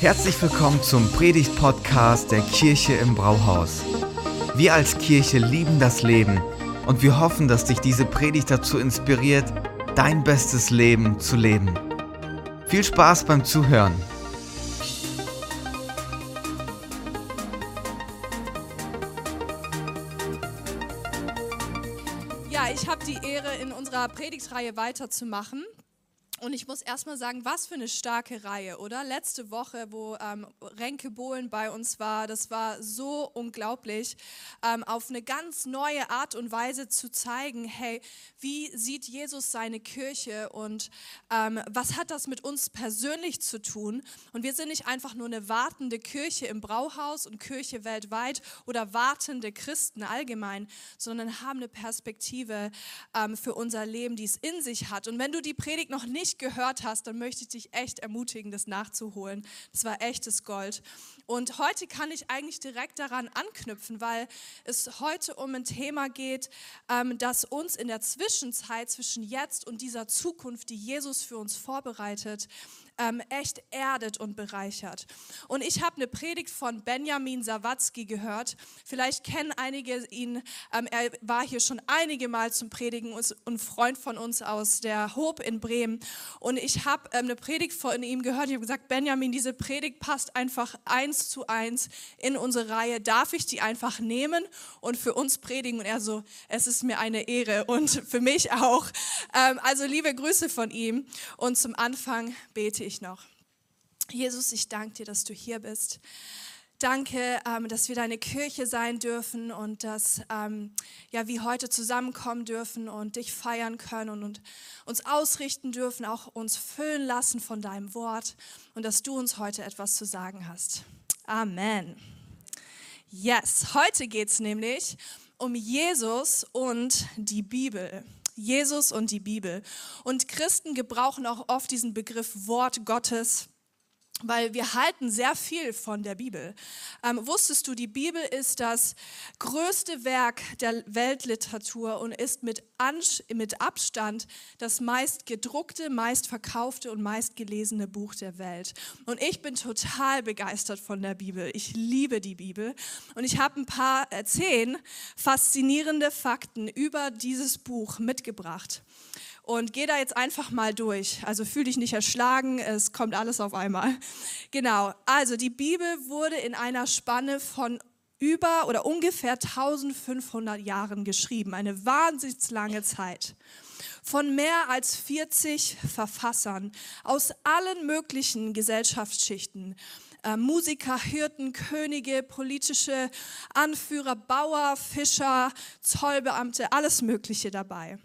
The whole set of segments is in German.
Herzlich willkommen zum Predigt-Podcast der Kirche im Brauhaus. Wir als Kirche lieben das Leben und wir hoffen, dass dich diese Predigt dazu inspiriert, dein bestes Leben zu leben. Viel Spaß beim Zuhören. Ja, ich habe die Ehre, in unserer Predigtreihe weiterzumachen. Und ich muss erstmal sagen, was für eine starke Reihe, oder? Letzte Woche, wo ähm, Renke Bohlen bei uns war, das war so unglaublich, ähm, auf eine ganz neue Art und Weise zu zeigen, hey, wie sieht Jesus seine Kirche und ähm, was hat das mit uns persönlich zu tun? Und wir sind nicht einfach nur eine wartende Kirche im Brauhaus und Kirche weltweit oder wartende Christen allgemein, sondern haben eine Perspektive ähm, für unser Leben, die es in sich hat. Und wenn du die Predigt noch nicht gehört hast, dann möchte ich dich echt ermutigen, das nachzuholen. Das war echtes Gold. Und heute kann ich eigentlich direkt daran anknüpfen, weil es heute um ein Thema geht, ähm, das uns in der Zwischenzeit zwischen jetzt und dieser Zukunft, die Jesus für uns vorbereitet, ähm, echt erdet und bereichert. Und ich habe eine Predigt von Benjamin Sawatzki gehört. Vielleicht kennen einige ihn. Ähm, er war hier schon einige Mal zum Predigen und ein Freund von uns aus der Hope in Bremen. Und ich habe ähm, eine Predigt von ihm gehört. Ich habe gesagt, Benjamin, diese Predigt passt einfach eins zu eins in unsere Reihe. Darf ich die einfach nehmen und für uns predigen? Und er so, es ist mir eine Ehre und für mich auch. Ähm, also liebe Grüße von ihm. Und zum Anfang bete ich ich noch. Jesus, ich danke dir, dass du hier bist. Danke, ähm, dass wir deine Kirche sein dürfen und dass ähm, ja, wir heute zusammenkommen dürfen und dich feiern können und, und uns ausrichten dürfen, auch uns füllen lassen von deinem Wort und dass du uns heute etwas zu sagen hast. Amen. Yes, heute geht es nämlich um Jesus und die Bibel. Jesus und die Bibel. Und Christen gebrauchen auch oft diesen Begriff Wort Gottes weil wir halten sehr viel von der Bibel. Ähm, wusstest du, die Bibel ist das größte Werk der Weltliteratur und ist mit, Ansch mit Abstand das meist gedruckte, meist verkaufte und meist gelesene Buch der Welt. Und ich bin total begeistert von der Bibel. Ich liebe die Bibel und ich habe ein paar äh, zehn faszinierende Fakten über dieses Buch mitgebracht und geh da jetzt einfach mal durch. Also fühl dich nicht erschlagen, es kommt alles auf einmal. Genau, also die Bibel wurde in einer Spanne von über oder ungefähr 1500 Jahren geschrieben, eine wahnsinnig lange Zeit von mehr als 40 Verfassern aus allen möglichen Gesellschaftsschichten. Äh, Musiker, Hirten, Könige, politische Anführer, Bauer, Fischer, Zollbeamte, alles Mögliche dabei.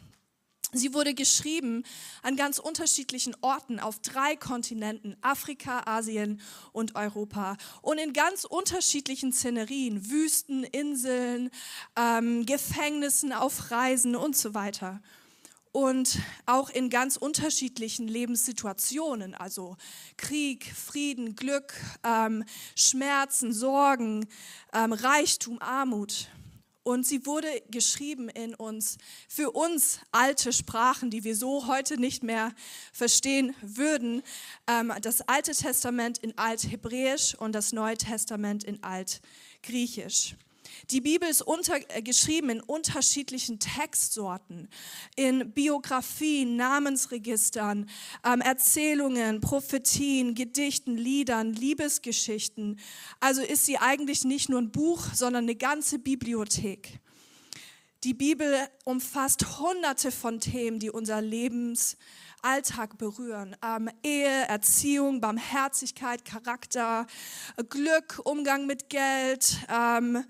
Sie wurde geschrieben an ganz unterschiedlichen Orten auf drei Kontinenten, Afrika, Asien und Europa. Und in ganz unterschiedlichen Szenerien, Wüsten, Inseln, ähm, Gefängnissen, auf Reisen und so weiter. Und auch in ganz unterschiedlichen Lebenssituationen, also Krieg, Frieden, Glück, ähm, Schmerzen, Sorgen, ähm, Reichtum, Armut. Und sie wurde geschrieben in uns, für uns alte Sprachen, die wir so heute nicht mehr verstehen würden. Ähm, das Alte Testament in Althebräisch und das Neue Testament in Altgriechisch. Die Bibel ist unter, äh, geschrieben in unterschiedlichen Textsorten, in Biografien, Namensregistern, ähm, Erzählungen, Prophetien, Gedichten, Liedern, Liebesgeschichten. Also ist sie eigentlich nicht nur ein Buch, sondern eine ganze Bibliothek. Die Bibel umfasst hunderte von Themen, die unser Lebensalltag berühren. Ähm, Ehe, Erziehung, Barmherzigkeit, Charakter, Glück, Umgang mit Geld, ähm,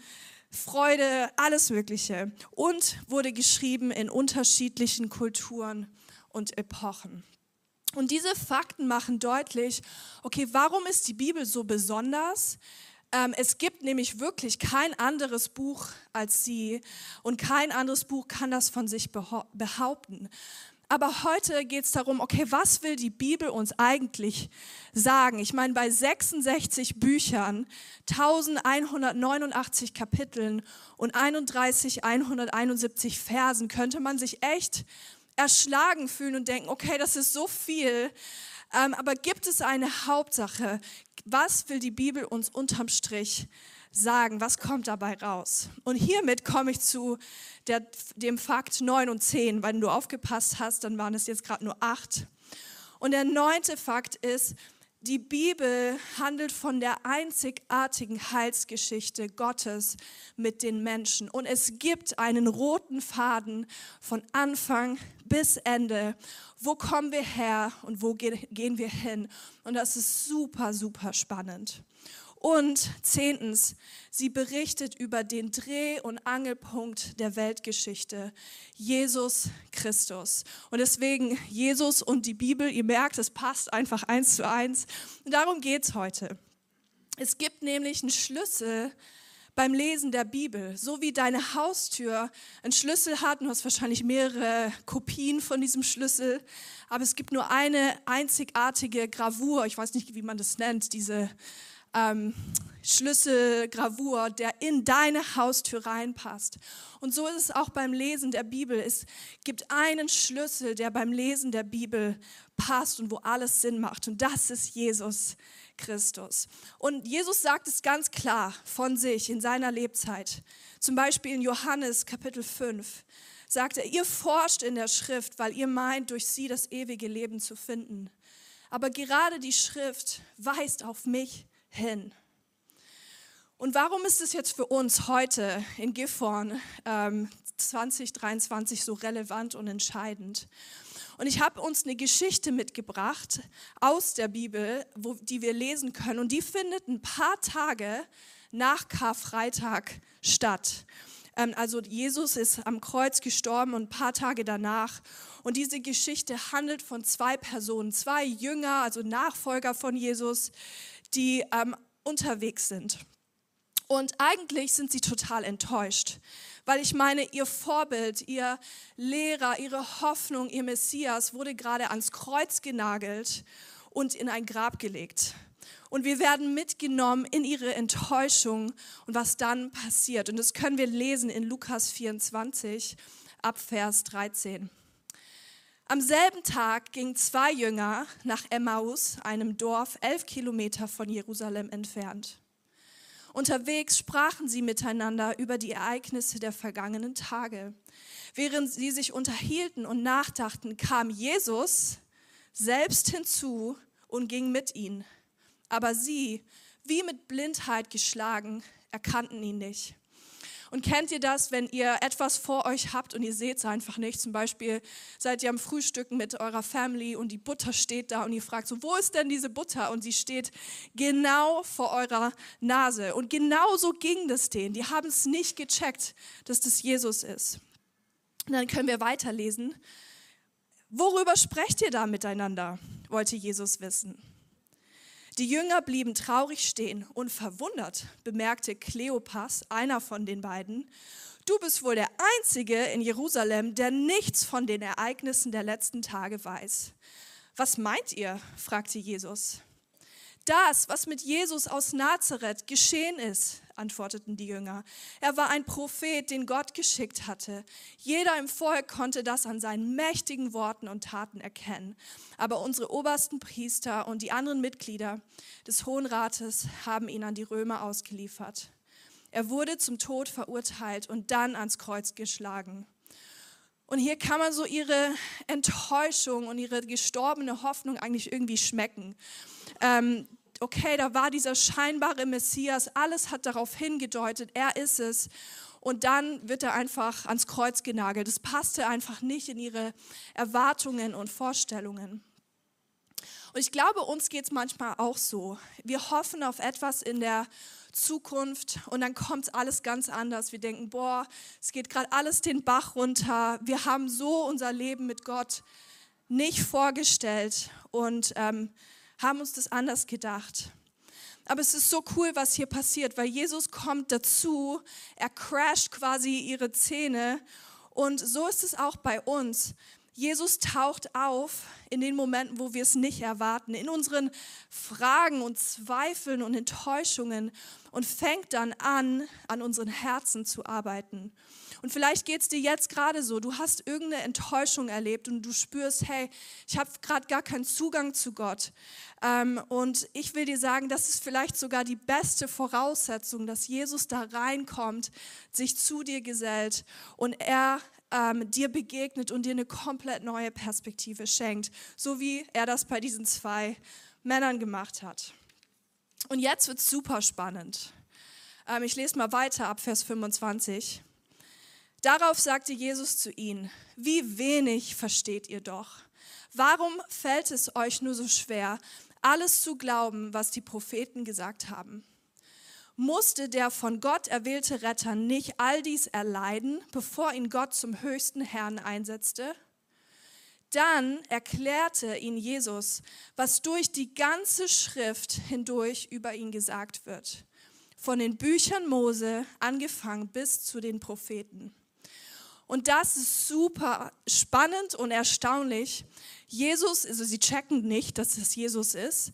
Freude, alles Mögliche. Und wurde geschrieben in unterschiedlichen Kulturen und Epochen. Und diese Fakten machen deutlich, okay, warum ist die Bibel so besonders? Ähm, es gibt nämlich wirklich kein anderes Buch als sie und kein anderes Buch kann das von sich behaupten. Aber heute geht es darum, okay, was will die Bibel uns eigentlich sagen? Ich meine, bei 66 Büchern, 1189 Kapiteln und 31.171 Versen könnte man sich echt erschlagen fühlen und denken, okay, das ist so viel. Ähm, aber gibt es eine Hauptsache? Was will die Bibel uns unterm Strich sagen? Was kommt dabei raus? Und hiermit komme ich zu der, dem Fakt 9 und 10. Wenn du aufgepasst hast, dann waren es jetzt gerade nur 8. Und der neunte Fakt ist, die Bibel handelt von der einzigartigen Heilsgeschichte Gottes mit den Menschen. Und es gibt einen roten Faden von Anfang bis Ende. Wo kommen wir her und wo gehen wir hin? Und das ist super, super spannend. Und zehntens, sie berichtet über den Dreh- und Angelpunkt der Weltgeschichte, Jesus Christus. Und deswegen Jesus und die Bibel, ihr merkt, es passt einfach eins zu eins. Und darum geht es heute. Es gibt nämlich einen Schlüssel beim Lesen der Bibel. So wie deine Haustür einen Schlüssel hat, du hast wahrscheinlich mehrere Kopien von diesem Schlüssel, aber es gibt nur eine einzigartige Gravur, ich weiß nicht, wie man das nennt, diese ähm, Schlüsselgravur, der in deine Haustür reinpasst. Und so ist es auch beim Lesen der Bibel. Es gibt einen Schlüssel, der beim Lesen der Bibel passt und wo alles Sinn macht. Und das ist Jesus Christus. Und Jesus sagt es ganz klar von sich in seiner Lebzeit. Zum Beispiel in Johannes Kapitel 5 sagt er, ihr forscht in der Schrift, weil ihr meint, durch sie das ewige Leben zu finden. Aber gerade die Schrift weist auf mich hin. Und warum ist es jetzt für uns heute in Gifhorn ähm, 2023 so relevant und entscheidend? Und ich habe uns eine Geschichte mitgebracht aus der Bibel, wo, die wir lesen können. Und die findet ein paar Tage nach Karfreitag statt. Ähm, also Jesus ist am Kreuz gestorben und ein paar Tage danach. Und diese Geschichte handelt von zwei Personen, zwei Jünger, also Nachfolger von Jesus, die ähm, unterwegs sind. Und eigentlich sind sie total enttäuscht, weil ich meine, ihr Vorbild, ihr Lehrer, ihre Hoffnung, ihr Messias wurde gerade ans Kreuz genagelt und in ein Grab gelegt. Und wir werden mitgenommen in ihre Enttäuschung und was dann passiert. Und das können wir lesen in Lukas 24 ab Vers 13. Am selben Tag gingen zwei Jünger nach Emmaus, einem Dorf elf Kilometer von Jerusalem entfernt. Unterwegs sprachen sie miteinander über die Ereignisse der vergangenen Tage. Während sie sich unterhielten und nachdachten, kam Jesus selbst hinzu und ging mit ihnen. Aber sie, wie mit Blindheit geschlagen, erkannten ihn nicht. Und kennt ihr das, wenn ihr etwas vor euch habt und ihr seht es einfach nicht? Zum Beispiel seid ihr am Frühstücken mit eurer Family und die Butter steht da und ihr fragt so, wo ist denn diese Butter? Und sie steht genau vor eurer Nase. Und genau so ging das denen. Die haben es nicht gecheckt, dass das Jesus ist. Und dann können wir weiterlesen. Worüber sprecht ihr da miteinander? wollte Jesus wissen. Die Jünger blieben traurig stehen und verwundert bemerkte Kleopas, einer von den beiden, du bist wohl der Einzige in Jerusalem, der nichts von den Ereignissen der letzten Tage weiß. Was meint ihr? fragte Jesus. Das, was mit Jesus aus Nazareth geschehen ist, antworteten die Jünger. Er war ein Prophet, den Gott geschickt hatte. Jeder im Volk konnte das an seinen mächtigen Worten und Taten erkennen. Aber unsere obersten Priester und die anderen Mitglieder des Hohen Rates haben ihn an die Römer ausgeliefert. Er wurde zum Tod verurteilt und dann ans Kreuz geschlagen. Und hier kann man so ihre Enttäuschung und ihre gestorbene Hoffnung eigentlich irgendwie schmecken. Ähm, okay, da war dieser scheinbare Messias, alles hat darauf hingedeutet, er ist es. Und dann wird er einfach ans Kreuz genagelt. Das passte einfach nicht in ihre Erwartungen und Vorstellungen. Und ich glaube, uns geht es manchmal auch so. Wir hoffen auf etwas in der Zukunft und dann kommt alles ganz anders. Wir denken, boah, es geht gerade alles den Bach runter. Wir haben so unser Leben mit Gott nicht vorgestellt und ähm, haben uns das anders gedacht. Aber es ist so cool, was hier passiert, weil Jesus kommt dazu, er crasht quasi ihre Zähne und so ist es auch bei uns. Jesus taucht auf in den Momenten, wo wir es nicht erwarten, in unseren Fragen und Zweifeln und Enttäuschungen und fängt dann an, an unseren Herzen zu arbeiten. Und vielleicht geht es dir jetzt gerade so, du hast irgendeine Enttäuschung erlebt und du spürst, hey, ich habe gerade gar keinen Zugang zu Gott. Ähm, und ich will dir sagen, das ist vielleicht sogar die beste Voraussetzung, dass Jesus da reinkommt, sich zu dir gesellt und er ähm, dir begegnet und dir eine komplett neue Perspektive schenkt, so wie er das bei diesen zwei Männern gemacht hat. Und jetzt wird es super spannend. Ähm, ich lese mal weiter ab Vers 25. Darauf sagte Jesus zu ihnen, wie wenig versteht ihr doch. Warum fällt es euch nur so schwer, alles zu glauben, was die Propheten gesagt haben? Musste der von Gott erwählte Retter nicht all dies erleiden, bevor ihn Gott zum höchsten Herrn einsetzte? Dann erklärte ihn Jesus, was durch die ganze Schrift hindurch über ihn gesagt wird. Von den Büchern Mose angefangen bis zu den Propheten. Und das ist super spannend und erstaunlich. Jesus, also sie checken nicht, dass es Jesus ist,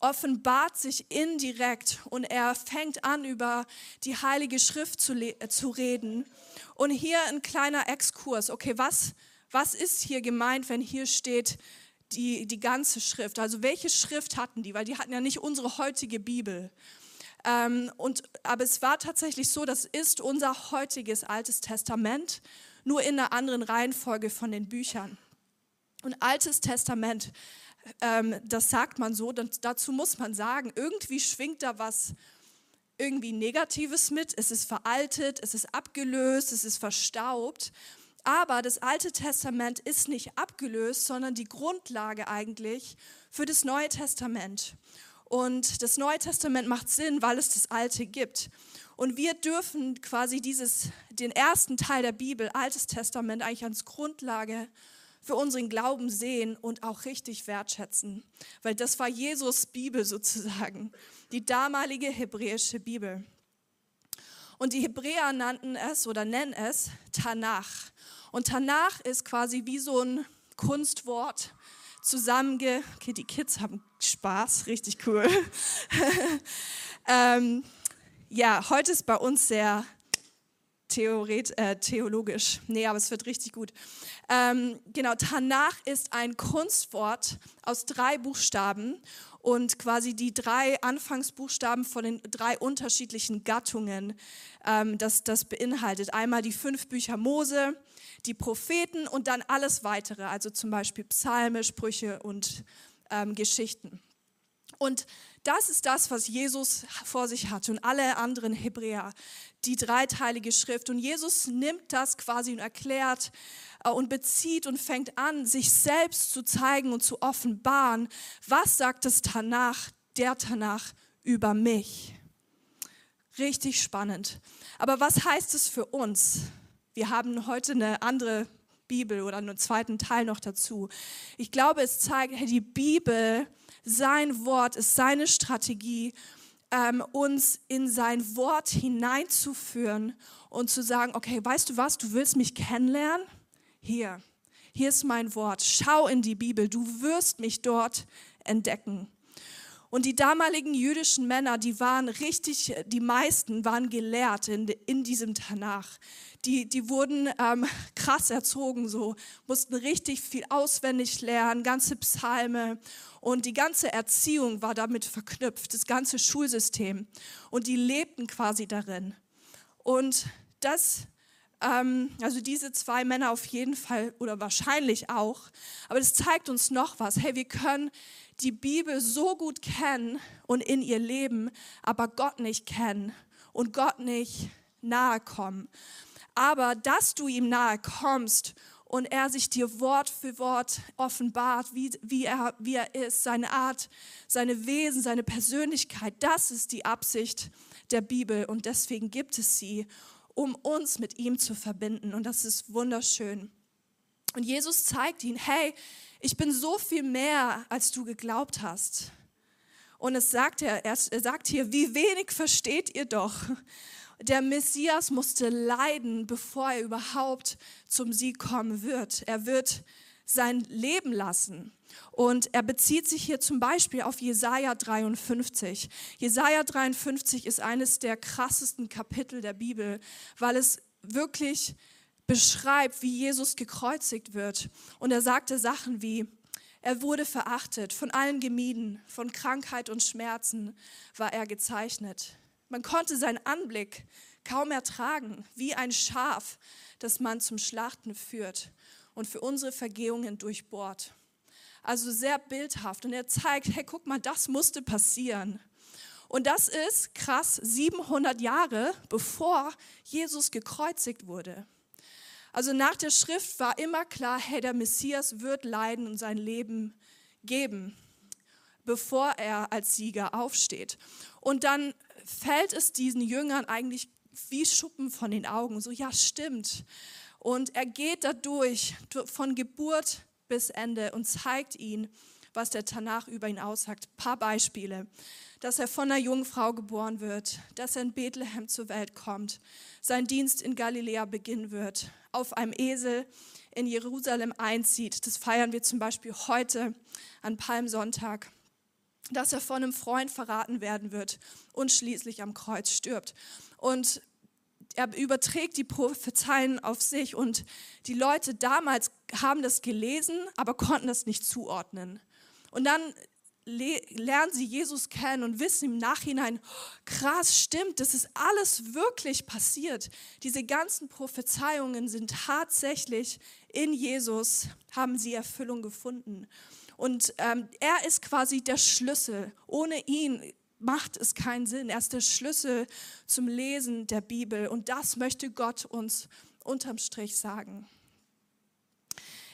offenbart sich indirekt und er fängt an, über die Heilige Schrift zu, zu reden. Und hier ein kleiner Exkurs. Okay, was, was ist hier gemeint, wenn hier steht die, die ganze Schrift? Also welche Schrift hatten die? Weil die hatten ja nicht unsere heutige Bibel. Ähm, und, aber es war tatsächlich so, das ist unser heutiges Altes Testament, nur in einer anderen Reihenfolge von den Büchern. Und Altes Testament ähm, das sagt man so, dazu muss man sagen, irgendwie schwingt da was irgendwie Negatives mit. Es ist veraltet, es ist abgelöst, es ist verstaubt. Aber das Alte Testament ist nicht abgelöst, sondern die Grundlage eigentlich für das Neue Testament. Und das Neue Testament macht Sinn, weil es das Alte gibt. Und wir dürfen quasi dieses, den ersten Teil der Bibel, Altes Testament, eigentlich als Grundlage für unseren Glauben sehen und auch richtig wertschätzen. Weil das war Jesus Bibel sozusagen, die damalige hebräische Bibel. Und die Hebräer nannten es oder nennen es Tanach. Und Tanach ist quasi wie so ein Kunstwort zusammenge... Okay, die Kids haben Spaß, richtig cool. ähm, ja, heute ist bei uns sehr Theoret, äh, theologisch. Nee, aber es wird richtig gut. Ähm, genau, Tanach ist ein Kunstwort aus drei Buchstaben und quasi die drei Anfangsbuchstaben von den drei unterschiedlichen Gattungen, ähm, das, das beinhaltet. Einmal die fünf Bücher Mose, die Propheten und dann alles weitere, also zum Beispiel Psalme, Sprüche und ähm, Geschichten. Und das ist das, was Jesus vor sich hat und alle anderen Hebräer, die dreiteilige Schrift. Und Jesus nimmt das quasi und erklärt äh, und bezieht und fängt an, sich selbst zu zeigen und zu offenbaren. Was sagt es Tanach, der Tanach, über mich? Richtig spannend. Aber was heißt es für uns? Wir haben heute eine andere Bibel oder einen zweiten Teil noch dazu. Ich glaube, es zeigt, hey, die Bibel sein Wort ist seine Strategie, ähm, uns in sein Wort hineinzuführen und zu sagen, okay, weißt du was, du willst mich kennenlernen? Hier, hier ist mein Wort. Schau in die Bibel, du wirst mich dort entdecken. Und die damaligen jüdischen Männer, die waren richtig, die meisten waren gelehrt in, in diesem Tanach. Die, die wurden ähm, krass erzogen, so mussten richtig viel auswendig lernen, ganze Psalme. Und die ganze Erziehung war damit verknüpft, das ganze Schulsystem. Und die lebten quasi darin. Und das, also diese zwei Männer auf jeden Fall oder wahrscheinlich auch. Aber das zeigt uns noch was. Hey, wir können die Bibel so gut kennen und in ihr leben, aber Gott nicht kennen und Gott nicht nahe kommen. Aber dass du ihm nahe kommst und er sich dir Wort für Wort offenbart, wie, wie, er, wie er ist, seine Art, seine Wesen, seine Persönlichkeit. Das ist die Absicht der Bibel und deswegen gibt es sie, um uns mit ihm zu verbinden. Und das ist wunderschön. Und Jesus zeigt ihn, hey, ich bin so viel mehr, als du geglaubt hast. Und es sagt er, er sagt hier, wie wenig versteht ihr doch der Messias musste leiden, bevor er überhaupt zum Sieg kommen wird. Er wird sein Leben lassen. Und er bezieht sich hier zum Beispiel auf Jesaja 53. Jesaja 53 ist eines der krassesten Kapitel der Bibel, weil es wirklich beschreibt, wie Jesus gekreuzigt wird. Und er sagte Sachen wie, er wurde verachtet, von allen gemieden, von Krankheit und Schmerzen war er gezeichnet. Man konnte seinen Anblick kaum ertragen, wie ein Schaf, das man zum Schlachten führt und für unsere Vergehungen durchbohrt. Also sehr bildhaft. Und er zeigt, hey, guck mal, das musste passieren. Und das ist krass 700 Jahre bevor Jesus gekreuzigt wurde. Also nach der Schrift war immer klar, hey, der Messias wird leiden und sein Leben geben, bevor er als Sieger aufsteht. Und dann fällt es diesen Jüngern eigentlich wie Schuppen von den Augen. So, ja, stimmt. Und er geht dadurch von Geburt bis Ende und zeigt ihnen, was der Tanach über ihn aussagt. Ein paar Beispiele. Dass er von einer Jungfrau geboren wird, dass er in Bethlehem zur Welt kommt, sein Dienst in Galiläa beginnen wird, auf einem Esel in Jerusalem einzieht. Das feiern wir zum Beispiel heute an Palmsonntag. Dass er von einem Freund verraten werden wird und schließlich am Kreuz stirbt. Und er überträgt die Prophezeien auf sich und die Leute damals haben das gelesen, aber konnten das nicht zuordnen. Und dann lernen sie Jesus kennen und wissen im Nachhinein, krass, stimmt, das ist alles wirklich passiert. Diese ganzen Prophezeiungen sind tatsächlich in Jesus, haben sie Erfüllung gefunden. Und ähm, er ist quasi der Schlüssel. Ohne ihn macht es keinen Sinn. Er ist der Schlüssel zum Lesen der Bibel. Und das möchte Gott uns unterm Strich sagen.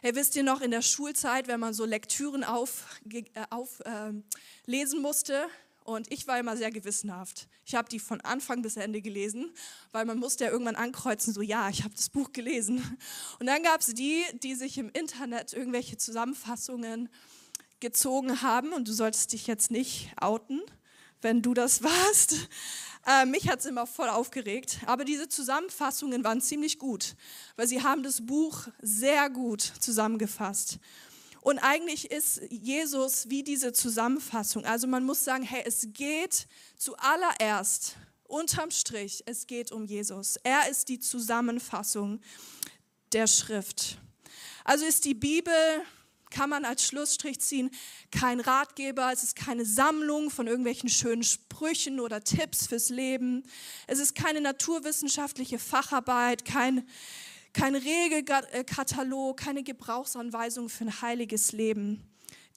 Hey, wisst ihr noch in der Schulzeit, wenn man so Lektüren auflesen äh, auf, äh, musste? Und ich war immer sehr gewissenhaft. Ich habe die von Anfang bis Ende gelesen, weil man musste ja irgendwann ankreuzen, so ja, ich habe das Buch gelesen. Und dann gab es die, die sich im Internet irgendwelche Zusammenfassungen gezogen haben. Und du solltest dich jetzt nicht outen wenn du das warst. Äh, mich hat es immer voll aufgeregt. Aber diese Zusammenfassungen waren ziemlich gut, weil sie haben das Buch sehr gut zusammengefasst. Und eigentlich ist Jesus wie diese Zusammenfassung. Also man muss sagen, hey, es geht zuallererst, unterm Strich, es geht um Jesus. Er ist die Zusammenfassung der Schrift. Also ist die Bibel kann man als Schlussstrich ziehen, kein Ratgeber, es ist keine Sammlung von irgendwelchen schönen Sprüchen oder Tipps fürs Leben. Es ist keine naturwissenschaftliche Facharbeit, kein, kein Regelkatalog, keine Gebrauchsanweisung für ein heiliges Leben.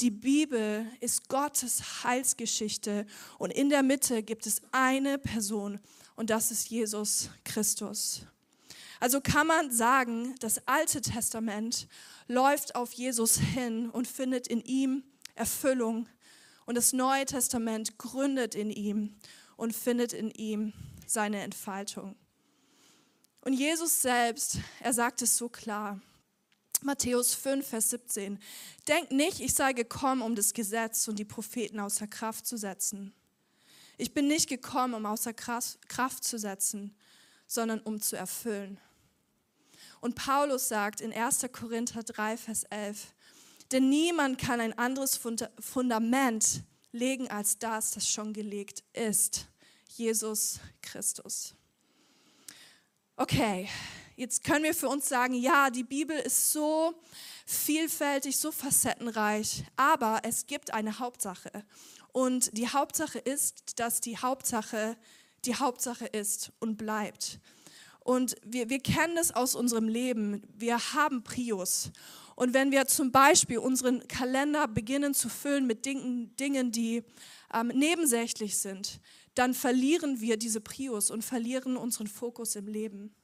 Die Bibel ist Gottes Heilsgeschichte und in der Mitte gibt es eine Person und das ist Jesus Christus. Also kann man sagen, das Alte Testament läuft auf Jesus hin und findet in ihm Erfüllung. Und das Neue Testament gründet in ihm und findet in ihm seine Entfaltung. Und Jesus selbst, er sagt es so klar. Matthäus 5, Vers 17. Denkt nicht, ich sei gekommen, um das Gesetz und die Propheten außer Kraft zu setzen. Ich bin nicht gekommen, um außer Kraft zu setzen, sondern um zu erfüllen. Und Paulus sagt in 1. Korinther 3, Vers 11, denn niemand kann ein anderes Fundament legen als das, das schon gelegt ist, Jesus Christus. Okay, jetzt können wir für uns sagen, ja, die Bibel ist so vielfältig, so facettenreich, aber es gibt eine Hauptsache. Und die Hauptsache ist, dass die Hauptsache die Hauptsache ist und bleibt. Und wir, wir kennen das aus unserem Leben. Wir haben Prius. Und wenn wir zum Beispiel unseren Kalender beginnen zu füllen mit Dingen, Dingen die ähm, nebensächlich sind, dann verlieren wir diese Prius und verlieren unseren Fokus im Leben.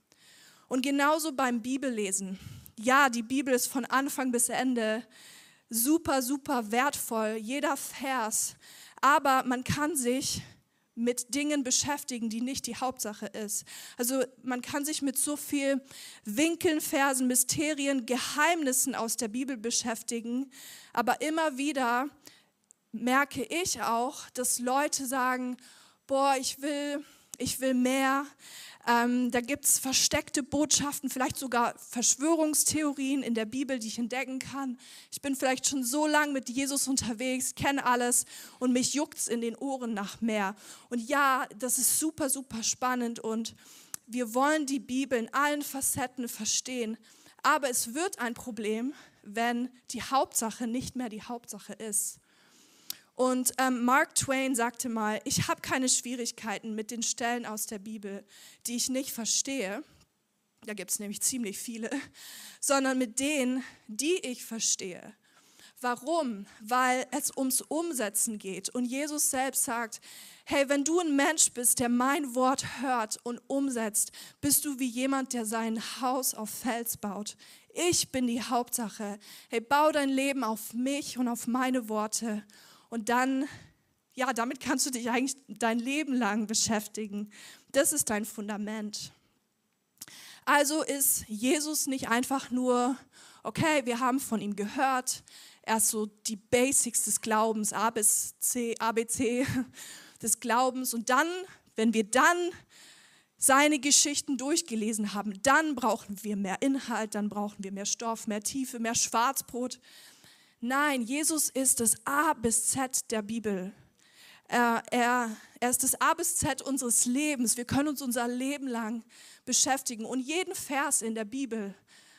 Und genauso beim Bibellesen. Ja, die Bibel ist von Anfang bis Ende super, super wertvoll, jeder Vers. Aber man kann sich mit Dingen beschäftigen, die nicht die Hauptsache ist. Also man kann sich mit so viel Winkeln, Versen, Mysterien, Geheimnissen aus der Bibel beschäftigen, aber immer wieder merke ich auch, dass Leute sagen, boah, ich will, ich will mehr, ähm, da gibt es versteckte Botschaften, vielleicht sogar Verschwörungstheorien in der Bibel, die ich entdecken kann. Ich bin vielleicht schon so lange mit Jesus unterwegs, kenne alles und mich juckt es in den Ohren nach mehr. Und ja, das ist super, super spannend und wir wollen die Bibel in allen Facetten verstehen, aber es wird ein Problem, wenn die Hauptsache nicht mehr die Hauptsache ist. Und ähm, Mark Twain sagte mal, ich habe keine Schwierigkeiten mit den Stellen aus der Bibel, die ich nicht verstehe. Da gibt es nämlich ziemlich viele, sondern mit denen, die ich verstehe. Warum? Weil es ums Umsetzen geht. Und Jesus selbst sagt, hey, wenn du ein Mensch bist, der mein Wort hört und umsetzt, bist du wie jemand, der sein Haus auf Fels baut. Ich bin die Hauptsache. Hey, bau dein Leben auf mich und auf meine Worte und dann, ja, damit kannst du dich eigentlich dein Leben lang beschäftigen. Das ist dein Fundament. Also ist Jesus nicht einfach nur, okay, wir haben von ihm gehört, er ist so die Basics des Glaubens, A bis C, ABC des Glaubens. Und dann, wenn wir dann seine Geschichten durchgelesen haben, dann brauchen wir mehr Inhalt, dann brauchen wir mehr Stoff, mehr Tiefe, mehr Schwarzbrot. Nein, Jesus ist das A bis Z der Bibel. Er, er, er ist das A bis Z unseres Lebens. Wir können uns unser Leben lang beschäftigen und jeden Vers in der Bibel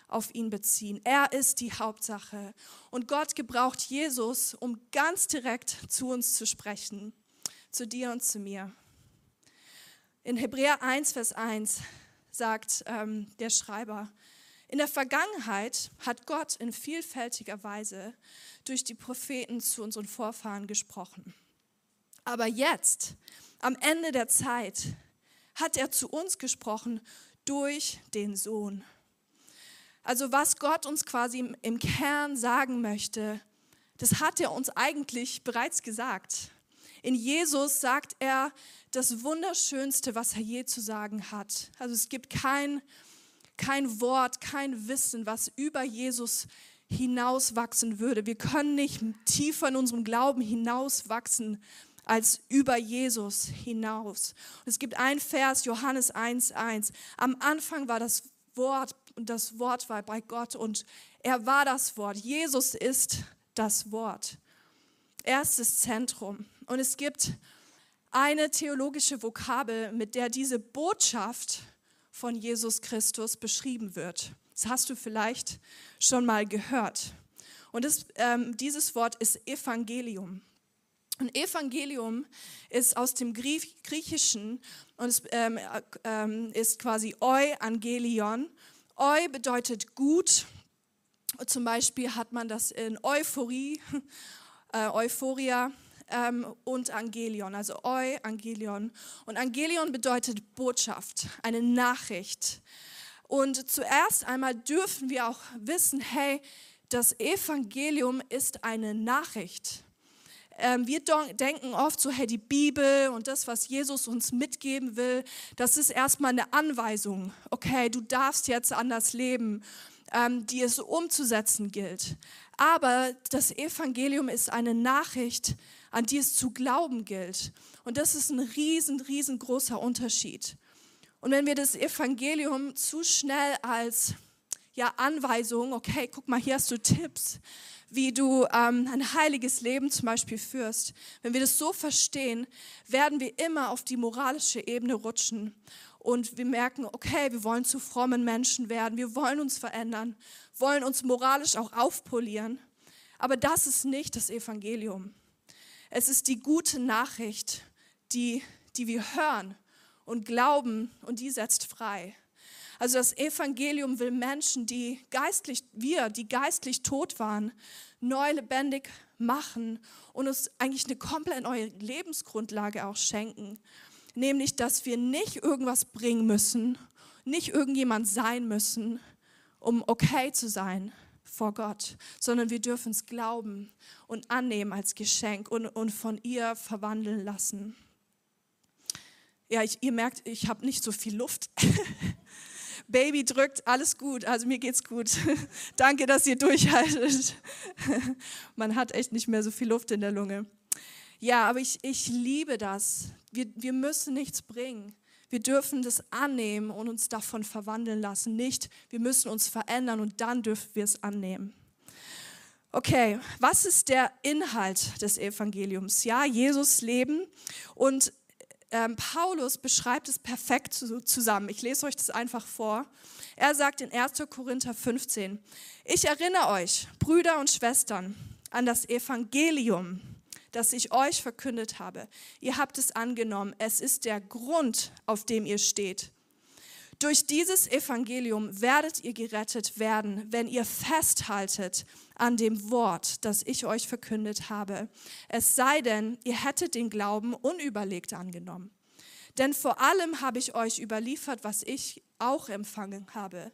auf ihn beziehen. Er ist die Hauptsache. Und Gott gebraucht Jesus, um ganz direkt zu uns zu sprechen, zu dir und zu mir. In Hebräer 1, Vers 1 sagt ähm, der Schreiber, in der Vergangenheit hat Gott in vielfältiger Weise durch die Propheten zu unseren Vorfahren gesprochen. Aber jetzt, am Ende der Zeit, hat er zu uns gesprochen durch den Sohn. Also was Gott uns quasi im Kern sagen möchte, das hat er uns eigentlich bereits gesagt. In Jesus sagt er das Wunderschönste, was er je zu sagen hat. Also es gibt kein kein Wort, kein Wissen, was über Jesus hinauswachsen würde. Wir können nicht tiefer in unserem Glauben hinauswachsen als über Jesus hinaus. Und es gibt ein Vers, Johannes 1,1. Am Anfang war das Wort und das Wort war bei Gott und er war das Wort. Jesus ist das Wort. Er ist das Zentrum. Und es gibt eine theologische Vokabel, mit der diese Botschaft von Jesus Christus beschrieben wird. Das hast du vielleicht schon mal gehört. Und das, ähm, dieses Wort ist Evangelium. Und Evangelium ist aus dem Griechischen und es ähm, ähm, ist quasi Euangelion. Eu bedeutet gut. Zum Beispiel hat man das in Euphorie, äh, Euphoria ähm, und Angelion, also Eu, Angelion. Und Angelion bedeutet Botschaft, eine Nachricht. Und zuerst einmal dürfen wir auch wissen, hey, das Evangelium ist eine Nachricht. Ähm, wir denken oft so, hey, die Bibel und das, was Jesus uns mitgeben will, das ist erstmal eine Anweisung. Okay, du darfst jetzt anders leben, ähm, die es umzusetzen gilt. Aber das Evangelium ist eine Nachricht, an die es zu glauben gilt. Und das ist ein riesen, riesengroßer Unterschied. Und wenn wir das Evangelium zu schnell als ja, Anweisung, okay, guck mal, hier hast du Tipps, wie du ähm, ein heiliges Leben zum Beispiel führst. Wenn wir das so verstehen, werden wir immer auf die moralische Ebene rutschen und wir merken, okay, wir wollen zu frommen Menschen werden, wir wollen uns verändern, wollen uns moralisch auch aufpolieren. Aber das ist nicht das Evangelium. Es ist die gute Nachricht, die, die wir hören und glauben und die setzt frei. Also das Evangelium will Menschen, die geistlich, wir, die geistlich tot waren, neu lebendig machen und uns eigentlich eine komplett neue Lebensgrundlage auch schenken. Nämlich, dass wir nicht irgendwas bringen müssen, nicht irgendjemand sein müssen, um okay zu sein, vor Gott, sondern wir dürfen es glauben und annehmen als Geschenk und, und von ihr verwandeln lassen. Ja, ich, ihr merkt, ich habe nicht so viel Luft. Baby drückt, alles gut, also mir geht's gut. Danke, dass ihr durchhaltet. Man hat echt nicht mehr so viel Luft in der Lunge. Ja, aber ich, ich liebe das. Wir, wir müssen nichts bringen. Wir dürfen das annehmen und uns davon verwandeln lassen. Nicht, wir müssen uns verändern und dann dürfen wir es annehmen. Okay, was ist der Inhalt des Evangeliums? Ja, Jesus Leben und ähm, Paulus beschreibt es perfekt zusammen. Ich lese euch das einfach vor. Er sagt in 1. Korinther 15, ich erinnere euch, Brüder und Schwestern, an das Evangelium, das ich euch verkündet habe. Ihr habt es angenommen. Es ist der Grund, auf dem ihr steht. Durch dieses Evangelium werdet ihr gerettet werden, wenn ihr festhaltet an dem Wort, das ich euch verkündet habe. Es sei denn, ihr hättet den Glauben unüberlegt angenommen. Denn vor allem habe ich euch überliefert, was ich auch empfangen habe.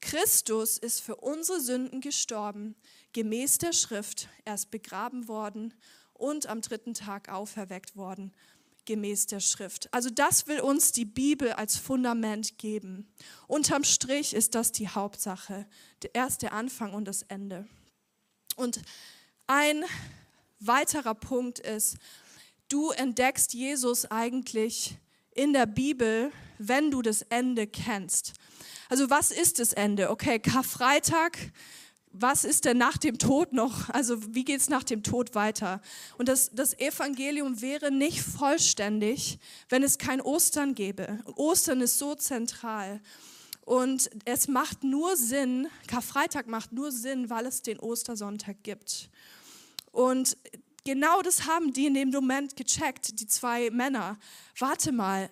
Christus ist für unsere Sünden gestorben, gemäß der Schrift. Er ist begraben worden und am dritten Tag auferweckt worden gemäß der Schrift. Also das will uns die Bibel als Fundament geben. Unterm Strich ist das die Hauptsache, erst der Anfang und das Ende. Und ein weiterer Punkt ist, du entdeckst Jesus eigentlich in der Bibel, wenn du das Ende kennst. Also was ist das Ende? Okay, Karfreitag was ist denn nach dem Tod noch? Also wie geht es nach dem Tod weiter? Und das, das Evangelium wäre nicht vollständig, wenn es kein Ostern gäbe. Ostern ist so zentral. Und es macht nur Sinn, Karfreitag macht nur Sinn, weil es den Ostersonntag gibt. Und genau das haben die in dem Moment gecheckt, die zwei Männer. Warte mal,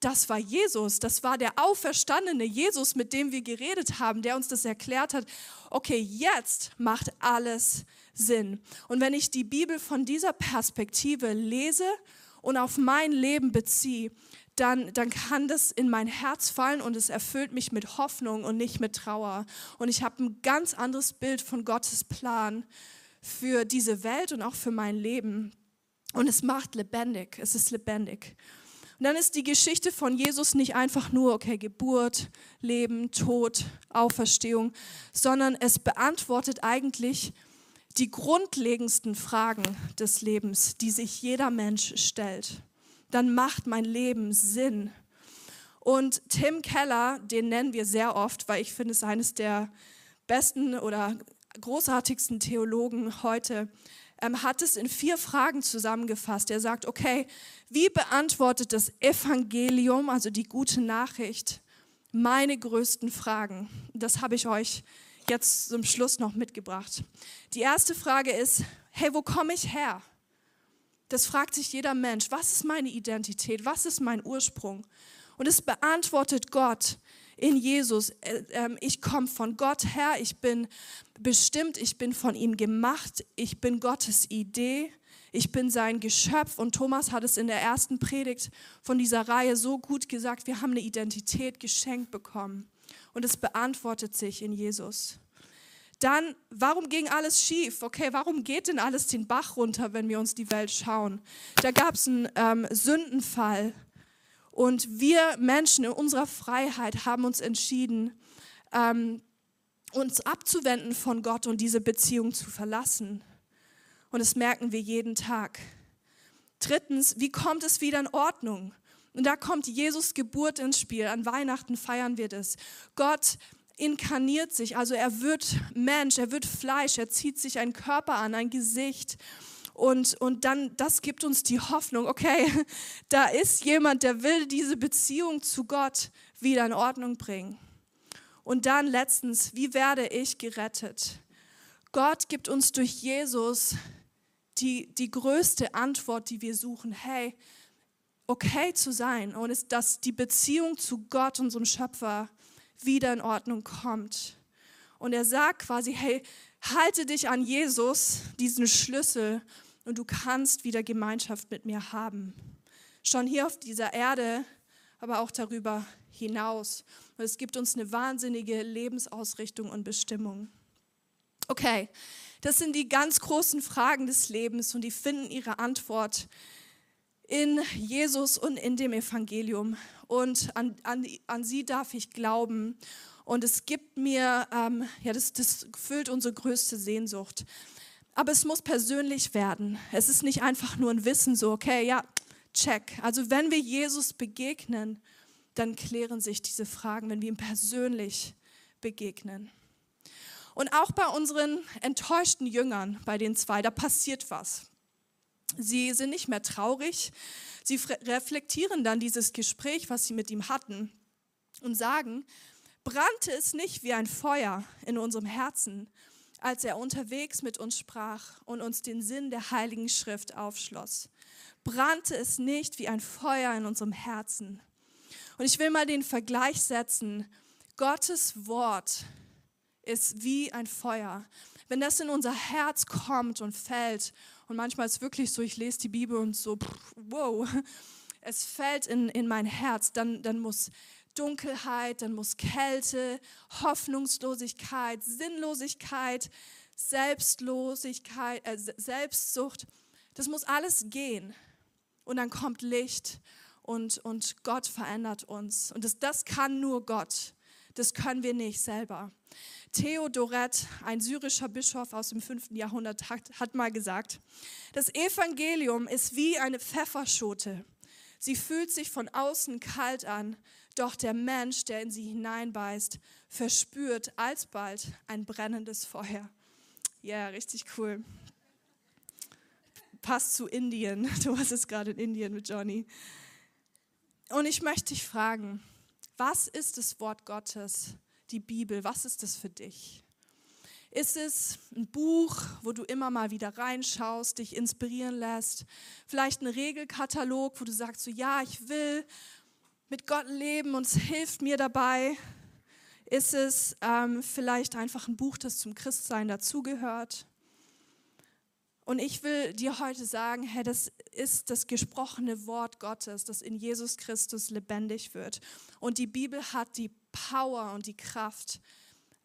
das war Jesus, das war der auferstandene Jesus, mit dem wir geredet haben, der uns das erklärt hat. Okay, jetzt macht alles Sinn. Und wenn ich die Bibel von dieser Perspektive lese und auf mein Leben beziehe, dann, dann kann das in mein Herz fallen und es erfüllt mich mit Hoffnung und nicht mit Trauer. Und ich habe ein ganz anderes Bild von Gottes Plan für diese Welt und auch für mein Leben. Und es macht lebendig, es ist lebendig. Und dann ist die Geschichte von Jesus nicht einfach nur, okay, Geburt, Leben, Tod, Auferstehung, sondern es beantwortet eigentlich die grundlegendsten Fragen des Lebens, die sich jeder Mensch stellt. Dann macht mein Leben Sinn. Und Tim Keller, den nennen wir sehr oft, weil ich finde es eines der besten oder großartigsten Theologen heute, ähm, hat es in vier Fragen zusammengefasst. Er sagt, okay, wie beantwortet das Evangelium, also die gute Nachricht, meine größten Fragen? Das habe ich euch jetzt zum Schluss noch mitgebracht. Die erste Frage ist, hey, wo komme ich her? Das fragt sich jeder Mensch. Was ist meine Identität? Was ist mein Ursprung? Und es beantwortet Gott in Jesus. Äh, ähm, ich komme von Gott her, ich bin bestimmt, ich bin von ihm gemacht, ich bin Gottes Idee, ich bin sein Geschöpf. Und Thomas hat es in der ersten Predigt von dieser Reihe so gut gesagt, wir haben eine Identität geschenkt bekommen. Und es beantwortet sich in Jesus. Dann, warum ging alles schief? Okay, warum geht denn alles den Bach runter, wenn wir uns die Welt schauen? Da gab es einen ähm, Sündenfall und wir Menschen in unserer Freiheit haben uns entschieden, ähm, uns abzuwenden von Gott und diese Beziehung zu verlassen. Und das merken wir jeden Tag. Drittens, wie kommt es wieder in Ordnung? Und da kommt Jesus Geburt ins Spiel. An Weihnachten feiern wir das. Gott inkarniert sich, also er wird Mensch, er wird Fleisch, er zieht sich einen Körper an, ein Gesicht. Und, und dann, das gibt uns die Hoffnung, okay, da ist jemand, der will diese Beziehung zu Gott wieder in Ordnung bringen. Und dann letztens, wie werde ich gerettet? Gott gibt uns durch Jesus die, die größte Antwort, die wir suchen. Hey, okay zu sein und ist, dass die Beziehung zu Gott, unserem Schöpfer, wieder in Ordnung kommt. Und er sagt quasi, hey, halte dich an Jesus, diesen Schlüssel, und du kannst wieder Gemeinschaft mit mir haben. Schon hier auf dieser Erde, aber auch darüber hinaus. Und es gibt uns eine wahnsinnige Lebensausrichtung und Bestimmung. Okay, das sind die ganz großen Fragen des Lebens und die finden ihre Antwort in Jesus und in dem Evangelium. Und an, an, an sie darf ich glauben. Und es gibt mir, ähm, ja, das, das füllt unsere größte Sehnsucht. Aber es muss persönlich werden. Es ist nicht einfach nur ein Wissen, so, okay, ja, check. Also wenn wir Jesus begegnen, dann klären sich diese Fragen, wenn wir ihm persönlich begegnen. Und auch bei unseren enttäuschten Jüngern, bei den zwei, da passiert was. Sie sind nicht mehr traurig. Sie reflektieren dann dieses Gespräch, was sie mit ihm hatten und sagen, brannte es nicht wie ein Feuer in unserem Herzen, als er unterwegs mit uns sprach und uns den Sinn der heiligen Schrift aufschloss. Brannte es nicht wie ein Feuer in unserem Herzen. Und ich will mal den Vergleich setzen. Gottes Wort ist wie ein Feuer. Wenn das in unser Herz kommt und fällt, und manchmal ist es wirklich so, ich lese die Bibel und so, wow, es fällt in, in mein Herz, dann, dann muss Dunkelheit, dann muss Kälte, Hoffnungslosigkeit, Sinnlosigkeit, Selbstlosigkeit, äh, Selbstsucht, das muss alles gehen. Und dann kommt Licht und, und Gott verändert uns. Und das, das kann nur Gott. Das können wir nicht selber. Theodoret, ein syrischer Bischof aus dem 5. Jahrhundert, hat, hat mal gesagt, das Evangelium ist wie eine Pfefferschote. Sie fühlt sich von außen kalt an, doch der Mensch, der in sie hineinbeißt, verspürt alsbald ein brennendes Feuer. Ja, yeah, richtig cool. Passt zu Indien. Du warst jetzt gerade in Indien mit Johnny. Und ich möchte dich fragen, was ist das Wort Gottes, die Bibel? Was ist das für dich? Ist es ein Buch, wo du immer mal wieder reinschaust, dich inspirieren lässt? Vielleicht ein Regelkatalog, wo du sagst, so ja, ich will mit Gott leben und es hilft mir dabei? Ist es ähm, vielleicht einfach ein Buch, das zum Christsein dazugehört? Und ich will dir heute sagen, hey, das ist das gesprochene Wort Gottes, das in Jesus Christus lebendig wird. Und die Bibel hat die Power und die Kraft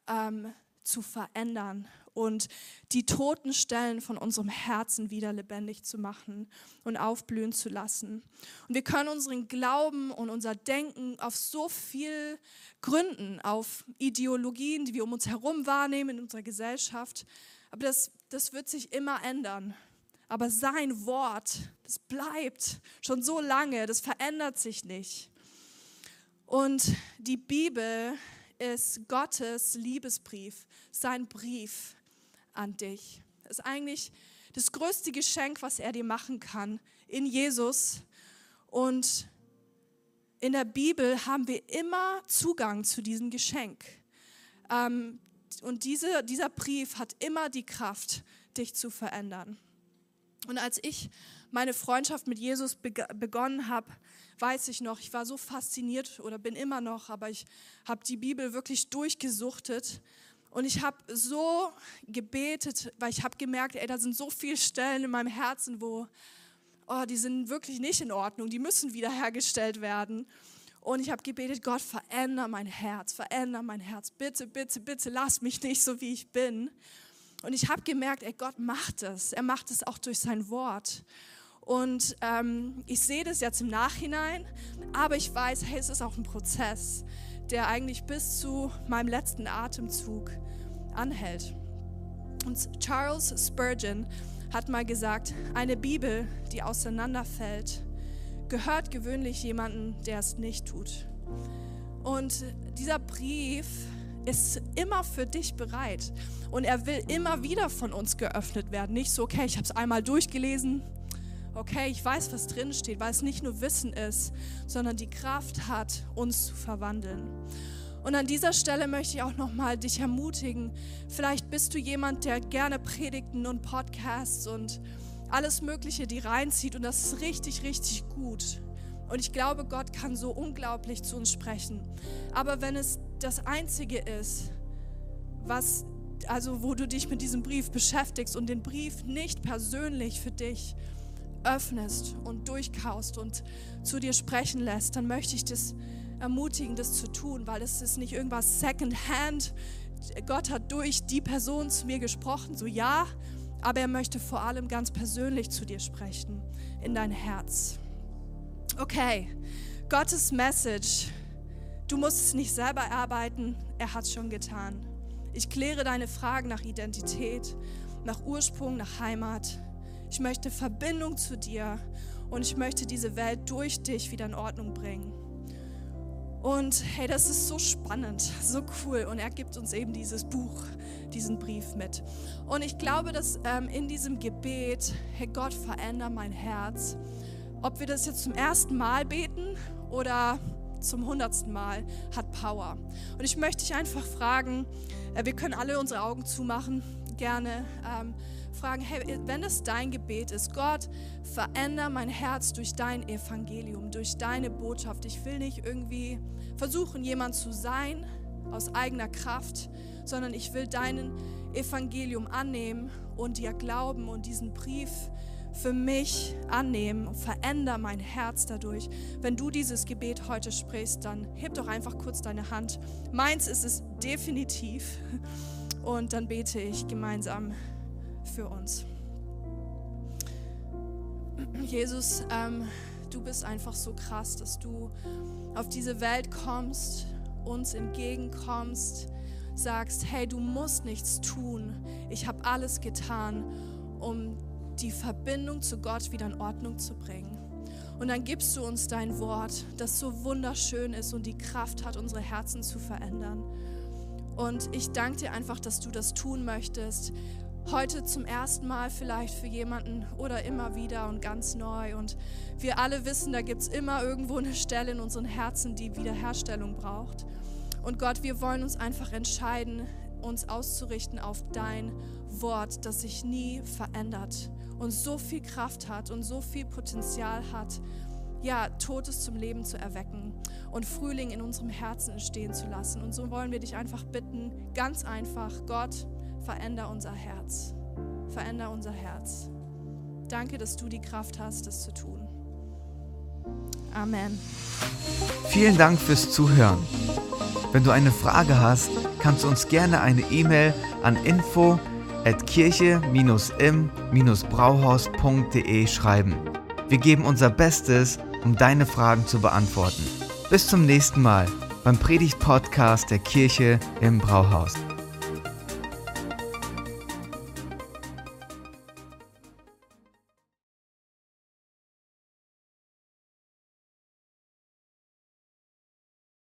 ähm, zu verändern und die toten Stellen von unserem Herzen wieder lebendig zu machen und aufblühen zu lassen. Und wir können unseren Glauben und unser Denken auf so viel gründen, auf Ideologien, die wir um uns herum wahrnehmen in unserer Gesellschaft. Aber das, das wird sich immer ändern. Aber sein Wort, das bleibt schon so lange, das verändert sich nicht. Und die Bibel ist Gottes Liebesbrief, sein Brief an dich. Das ist eigentlich das größte Geschenk, was er dir machen kann in Jesus. Und in der Bibel haben wir immer Zugang zu diesem Geschenk. Ähm, und diese, dieser Brief hat immer die Kraft, dich zu verändern. Und als ich meine Freundschaft mit Jesus begonnen habe, weiß ich noch, ich war so fasziniert oder bin immer noch, aber ich habe die Bibel wirklich durchgesuchtet und ich habe so gebetet, weil ich habe gemerkt, ey, da sind so viele Stellen in meinem Herzen, wo, oh, die sind wirklich nicht in Ordnung, die müssen wiederhergestellt werden. Und ich habe gebetet, Gott, veränder mein Herz, veränder mein Herz. Bitte, bitte, bitte, lass mich nicht so, wie ich bin. Und ich habe gemerkt, ey, Gott macht es. Er macht es auch durch sein Wort. Und ähm, ich sehe das jetzt im Nachhinein, aber ich weiß, hey, es ist auch ein Prozess der eigentlich bis zu meinem letzten Atemzug anhält. Und Charles Spurgeon hat mal gesagt, eine Bibel, die auseinanderfällt, gehört gewöhnlich jemandem, der es nicht tut. Und dieser Brief ist immer für dich bereit und er will immer wieder von uns geöffnet werden. Nicht so, okay, ich habe es einmal durchgelesen, okay, ich weiß, was drin steht, weil es nicht nur Wissen ist, sondern die Kraft hat, uns zu verwandeln. Und an dieser Stelle möchte ich auch nochmal dich ermutigen. Vielleicht bist du jemand, der gerne Predigten und Podcasts und alles Mögliche die reinzieht und das ist richtig, richtig gut. Und ich glaube, Gott kann so unglaublich zu uns sprechen. Aber wenn es das Einzige ist, was, also wo du dich mit diesem Brief beschäftigst und den Brief nicht persönlich für dich öffnest und durchkaust und zu dir sprechen lässt, dann möchte ich das ermutigen, das zu tun, weil es ist nicht irgendwas Secondhand. Gott hat durch die Person zu mir gesprochen, so ja, aber er möchte vor allem ganz persönlich zu dir sprechen, in dein Herz. Okay, Gottes Message. Du musst es nicht selber erarbeiten, er hat es schon getan. Ich kläre deine Fragen nach Identität, nach Ursprung, nach Heimat. Ich möchte Verbindung zu dir und ich möchte diese Welt durch dich wieder in Ordnung bringen. Und hey, das ist so spannend, so cool. Und er gibt uns eben dieses Buch, diesen Brief mit. Und ich glaube, dass ähm, in diesem Gebet, hey Gott, veränder mein Herz. Ob wir das jetzt zum ersten Mal beten oder zum hundertsten Mal, hat Power. Und ich möchte dich einfach fragen, äh, wir können alle unsere Augen zumachen, gerne. Ähm, fragen, hey, wenn es dein Gebet ist, Gott, veränder mein Herz durch dein Evangelium, durch deine Botschaft. Ich will nicht irgendwie versuchen, jemand zu sein aus eigener Kraft, sondern ich will deinen Evangelium annehmen und dir glauben und diesen Brief für mich annehmen und veränder mein Herz dadurch. Wenn du dieses Gebet heute sprichst, dann heb doch einfach kurz deine Hand. Meins ist es definitiv. Und dann bete ich gemeinsam für uns. Jesus, ähm, du bist einfach so krass, dass du auf diese Welt kommst, uns entgegenkommst, sagst, hey, du musst nichts tun. Ich habe alles getan, um die Verbindung zu Gott wieder in Ordnung zu bringen. Und dann gibst du uns dein Wort, das so wunderschön ist und die Kraft hat, unsere Herzen zu verändern. Und ich danke dir einfach, dass du das tun möchtest, heute zum ersten Mal vielleicht für jemanden oder immer wieder und ganz neu. Und wir alle wissen, da gibt es immer irgendwo eine Stelle in unseren Herzen, die Wiederherstellung braucht. Und Gott, wir wollen uns einfach entscheiden, uns auszurichten auf dein Wort, das sich nie verändert und so viel Kraft hat und so viel Potenzial hat, ja, Totes zum Leben zu erwecken und Frühling in unserem Herzen entstehen zu lassen. Und so wollen wir dich einfach bitten, ganz einfach, Gott, veränder unser Herz. Veränder unser Herz. Danke, dass du die Kraft hast, das zu tun. Amen. Vielen Dank fürs Zuhören. Wenn du eine Frage hast, kannst du uns gerne eine E-Mail an info at kirche-im-brauhaus.de schreiben. Wir geben unser Bestes, um deine Fragen zu beantworten. Bis zum nächsten Mal beim Predigt-Podcast der Kirche im Brauhaus.